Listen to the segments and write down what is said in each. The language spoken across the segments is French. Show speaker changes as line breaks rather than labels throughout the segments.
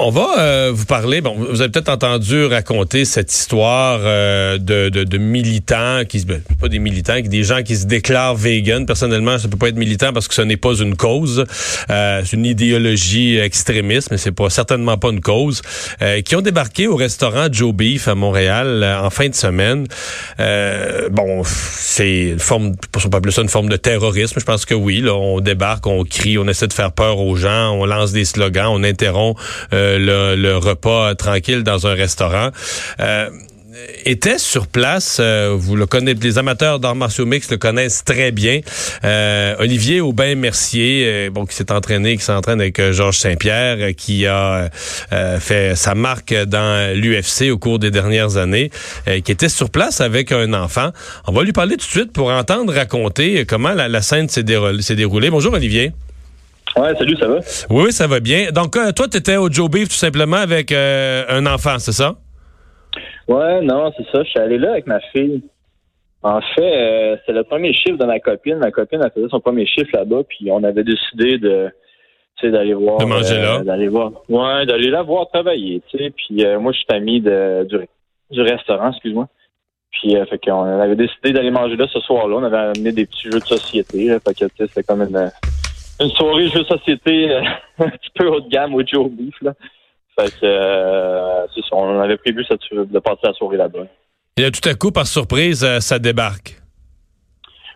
On va euh, vous parler, bon, vous avez peut-être entendu raconter cette histoire euh, de, de, militants, qui ben, pas des militants, des gens qui se déclarent vegan. Personnellement, ça peut pas être militant parce que ce n'est pas une cause. Euh, c'est une idéologie extrémiste, mais c'est pas certainement pas une cause. qui ont débarqué au restaurant Joe Beef à Montréal en fin de semaine. bon, c'est une forme, pas plus ça une forme de terrorisme. Je pense que oui. Là, on débarque, on crie, on essaie de faire peur aux gens, on lance des slogans, on interrompt le, repas tranquille dans un restaurant. Euh, était sur place, euh, vous le connaissez, les amateurs d'arts martiaux mix le connaissent très bien. Euh, Olivier Aubin-Mercier, bon, qui s'est entraîné, qui s'entraîne avec Georges Saint-Pierre, qui a fait sa marque dans l'UFC au cours des dernières années, qui était sur place avec un enfant. On va lui parler tout de suite pour entendre raconter comment la scène s'est déroulée. Bonjour Olivier.
Ouais, salut, ça va?
Oui, ça va bien. Donc, euh, toi, tu étais au Joe Beef tout simplement avec euh, un enfant, c'est ça?
Ouais, non, c'est ça. Je suis allé là avec ma fille. En fait, euh, c'est le premier chiffre de ma copine. Ma copine a fait son premier chiffre là-bas, puis on avait décidé de d'aller voir.
De manger là.
D'aller voir. Ouais, d'aller la voir travailler, tu sais. Puis moi, je suis ami de, du, restaurant, excuse-moi. Puis, fait qu'on avait décidé d'aller manger là ce soir-là. On avait amené des petits jeux de société. fait que, c'était comme une, une soirée jeu société euh, un petit peu haut de gamme au Joe Beef. Là. Fait que euh, c'est ça, on avait prévu de passer la soirée là-bas.
Et là, tout à coup, par surprise, euh, ça débarque.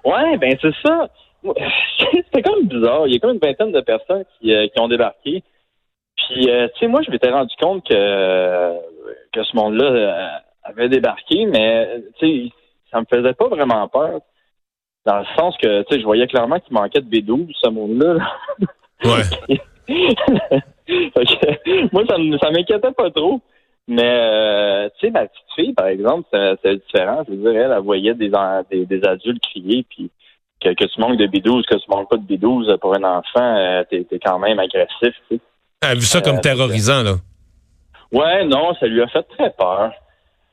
Ouais, ben c'est ça. C'était comme bizarre. Il y a comme une vingtaine de personnes qui, qui ont débarqué. Puis, tu sais, moi, je m'étais rendu compte que, que ce monde-là avait débarqué, mais, tu sais, ça me faisait pas vraiment peur. Dans le sens que, tu sais, je voyais clairement qu'il manquait de B12, ce monde-là.
Ouais.
moi, ça, ça m'inquiétait pas trop. Mais, euh, tu sais, ma petite fille, par exemple, c'est différent. Je veux dire, elle, elle voyait des, des, adultes crier, puis que, que, tu manques de B12, que tu manques pas de B12 pour un enfant, euh, t'es es quand même agressif, tu sais.
Elle a vu ça comme euh, terrorisant, là.
Ouais, non, ça lui a fait très peur.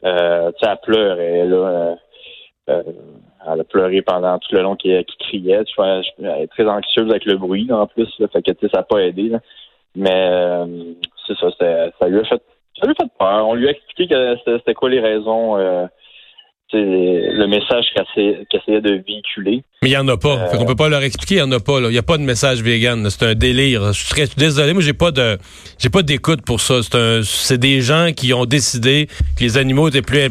Euh, tu sais, elle pleurait, là. Euh, elle a pleuré pendant tout le long qu'il criait. Je, je, elle est très anxieuse avec le bruit, en plus. fait que, ça n'a pas aidé. Mais euh, c'est ça, ça lui a fait ça lui a fait peur. On lui a expliqué que c'était quoi les raisons euh, le message qu'elle essayait de véhiculer.
Mais il n'y en a pas. Euh, on peut pas leur expliquer, il n'y en a pas. Il n'y a pas de message vegan. C'est un délire. Je suis désolé, moi j'ai pas de j'ai pas d'écoute pour ça. C'est des gens qui ont décidé que les animaux étaient plus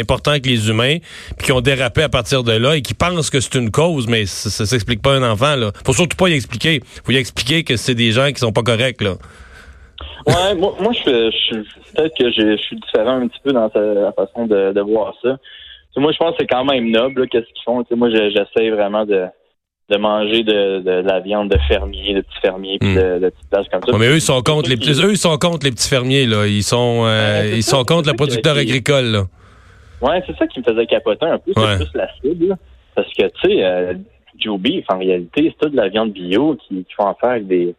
importants que les humains, puis qui ont dérapé à partir de là et qui pensent que c'est une cause, mais ça, ça s'explique pas à un enfant. Là. Faut surtout pas y expliquer. Faut y expliquer que c'est des gens qui sont pas corrects. Là.
Ouais, moi, moi je, je, peut-être que je suis différent un petit peu dans la façon de, de voir ça moi, je pense que c'est quand même noble, qu'est-ce qu'ils font. moi, j'essaie vraiment de, de manger de, de, la viande de fermier, de petits fermiers, puis hmm. de, de, petites places comme ça.
mais eux, ils sont contre les petits, eux, ils sont contre les petits fermiers, là. Ils sont, euh, ils sont contre le producteur agricole, là.
Ouais, c'est ça qui me faisait capoter un peu. C'est plus la cible, Parce que, tu sais, euh, Joe Beef, en réalité, c'est toute de la viande bio qui, qui font affaire avec des,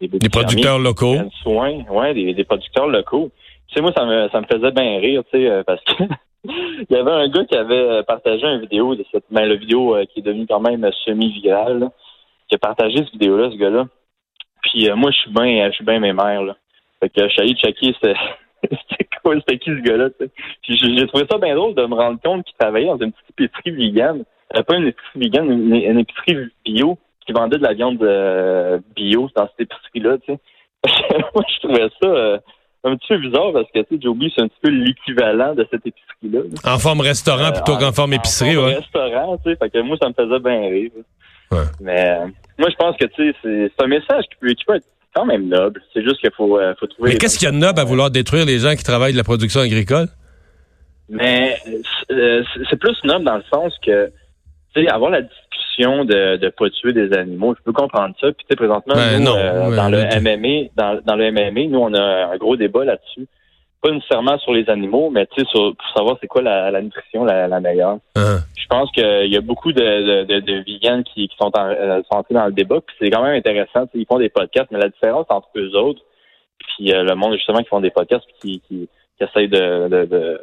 des, des producteurs locaux.
Soins, ouais, des, des producteurs locaux. Tu sais, moi, ça me, ça me faisait bien rire, tu sais, euh, parce que Il y avait un gars qui avait partagé une vidéo de cette ben, la vidéo euh, qui est devenue quand même semi-virale, qui a partagé cette vidéo-là, ce gars-là. Puis euh, moi, je suis bien, je suis bien mes mères, là. Fait que allé checker c'était quoi, c'était qui ce gars-là. Puis j'ai trouvé ça bien drôle de me rendre compte qu'il travaillait dans une petite épicerie vegan. Euh, pas une épicerie vegan, une, épicerie bio qui vendait de la viande bio dans cette épicerie-là, moi, je trouvais ça un petit peu bizarre parce que, tu sais, Joby, c'est un petit peu l'équivalent de cette épicerie-là.
En forme restaurant euh, plutôt qu'en forme épicerie, en forme
restaurant, tu sais, fait que moi, ça me faisait bien rire. Ouais. Mais euh, moi, je pense que, tu sais, c'est un message qui peut, qui peut être quand même noble. C'est juste qu'il faut, euh, faut trouver...
Mais qu'est-ce qu'il y a de noble à vouloir détruire les gens qui travaillent de la production agricole?
Mais c'est plus noble dans le sens que, tu sais, avoir la de ne pas tuer des animaux. Je peux comprendre ça. Puis tu sais, présentement, ben euh, dans le MMA, dans, dans, le MMA, nous, on a un gros débat là-dessus. Pas nécessairement sur les animaux, mais tu sais, pour savoir c'est quoi la, nutrition la, meilleure. Uh-huh. Je pense qu'il y a beaucoup de, de, de, vegans qui, qui sont, en, euh, sont entrés dans le débat. Puis c'est quand même intéressant. Ils font des podcasts, mais la différence entre eux autres, puis euh, le monde justement qui font des podcasts, qui, qui, qui essayent de, de, de,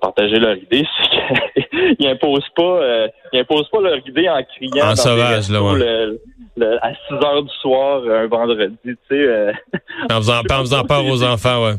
partager leur idée, c'est qu'ils imposent pas, euh, ils imposent pas leur idée en criant
en sauvage, là,
ouais. à 6 heures du soir un vendredi, tu sais. Euh,
en faisant, en faisant peur aux enfants, ouais.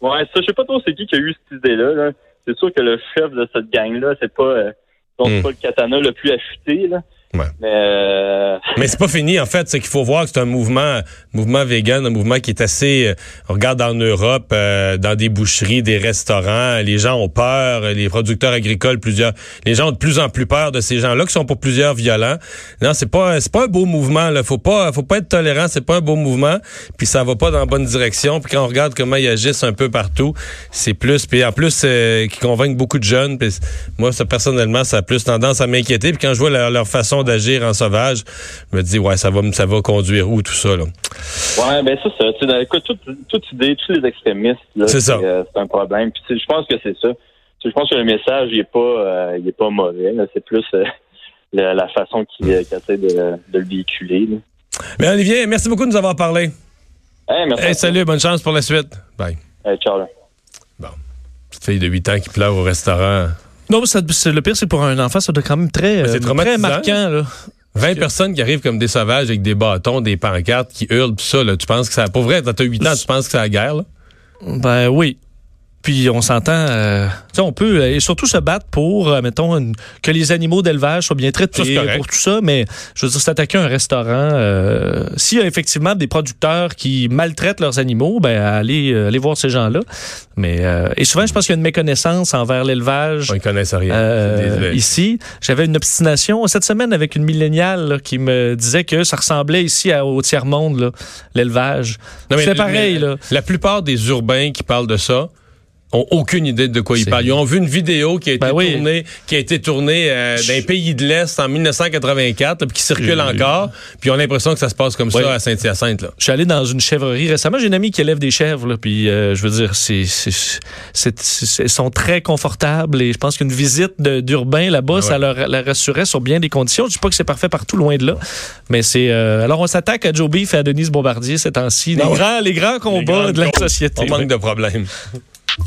Ouais, ça, je sais pas trop c'est qui qui a eu cette idée-là. Là. C'est sûr que le chef de cette gang-là, c'est pas, euh, hmm. pas le katana le plus affûté, là.
Mais, euh... mais c'est pas fini en fait, c'est qu'il faut voir que c'est un mouvement mouvement vegan, un mouvement qui est assez euh, on regarde en Europe euh, dans des boucheries, des restaurants, les gens ont peur, les producteurs agricoles plusieurs les gens ont de plus en plus peur de ces gens-là qui sont pour plusieurs violents. Non, c'est pas c'est pas un beau mouvement là, faut pas faut pas être tolérant, c'est pas un beau mouvement, puis ça va pas dans la bonne direction, puis quand on regarde comment ils agissent un peu partout, c'est plus puis en plus euh, qui convainquent beaucoup de jeunes, puis moi ça personnellement ça a plus tendance à m'inquiéter, puis quand je vois leur façon d'agir en sauvage, je me dis, ouais, ça va, ça va conduire où tout ça, là?
Ouais, ben ça, ça. Tu écoute, toute, toute idée, tous les extrémistes, c'est euh, c'est un problème. Puis je pense que c'est ça. Je pense que le message, il est pas, euh, il est pas mauvais. C'est plus euh, la, façon qu'il essaie de, de, le véhiculer.
Mais Olivier, merci beaucoup de nous avoir parlé.
Hey, merci
salut, bonne chance pour la suite. Bye.
Hey, ciao.
Bon. Petite fille de 8 ans qui pleure au restaurant.
Non, ça, le pire, c'est pour un enfant, ça doit quand même très, euh, très marquant. Là.
20 personnes qui arrivent comme des sauvages avec des bâtons, des pancartes, qui hurlent, tout ça, là, tu penses que ça... Pour vrai, t'as 8 ans, tu penses que c'est la guerre, là?
Ben oui. Puis on s'entend, euh, on peut euh, et surtout se battre pour, euh, mettons, que les animaux d'élevage soient bien traités pour tout ça. Mais je veux dire, s'attaquer à un restaurant, euh, s'il y a effectivement des producteurs qui maltraitent leurs animaux, ben allez, allez voir ces gens-là. Mais et souvent, je pense qu'il y a une méconnaissance envers l'élevage.
Ils connaissent rien.
ici, j'avais une obstination cette semaine avec une milléniale qui me disait que ça ressemblait ici au tiers monde, l'élevage. C'est pareil. Là.
La plupart des urbains qui parlent de ça ont aucune idée de quoi ils parlent. Ils ont vu une vidéo qui a été ben tournée, qui a été tournée euh, d'un pays de l'Est en 1984, puis qui circule encore, puis on a l'impression que ça se passe comme ça à Saint-Hyacinthe.
Je suis allé dans une chèvrerie récemment. J'ai une amie qui élève des chèvres, là, puis euh, je veux dire, c'est, sont très confortables et je pense qu'une visite d'urbain là-bas, ben ça leur, rassurait sur bien des conditions. Je dis pas que c'est parfait partout, loin de là, mais c'est. Euh, alors on s'attaque à Joe Beef et à Denise Bombardier ces temps-ci. Les, grands, les grands combats de la société.
On manque de problèmes.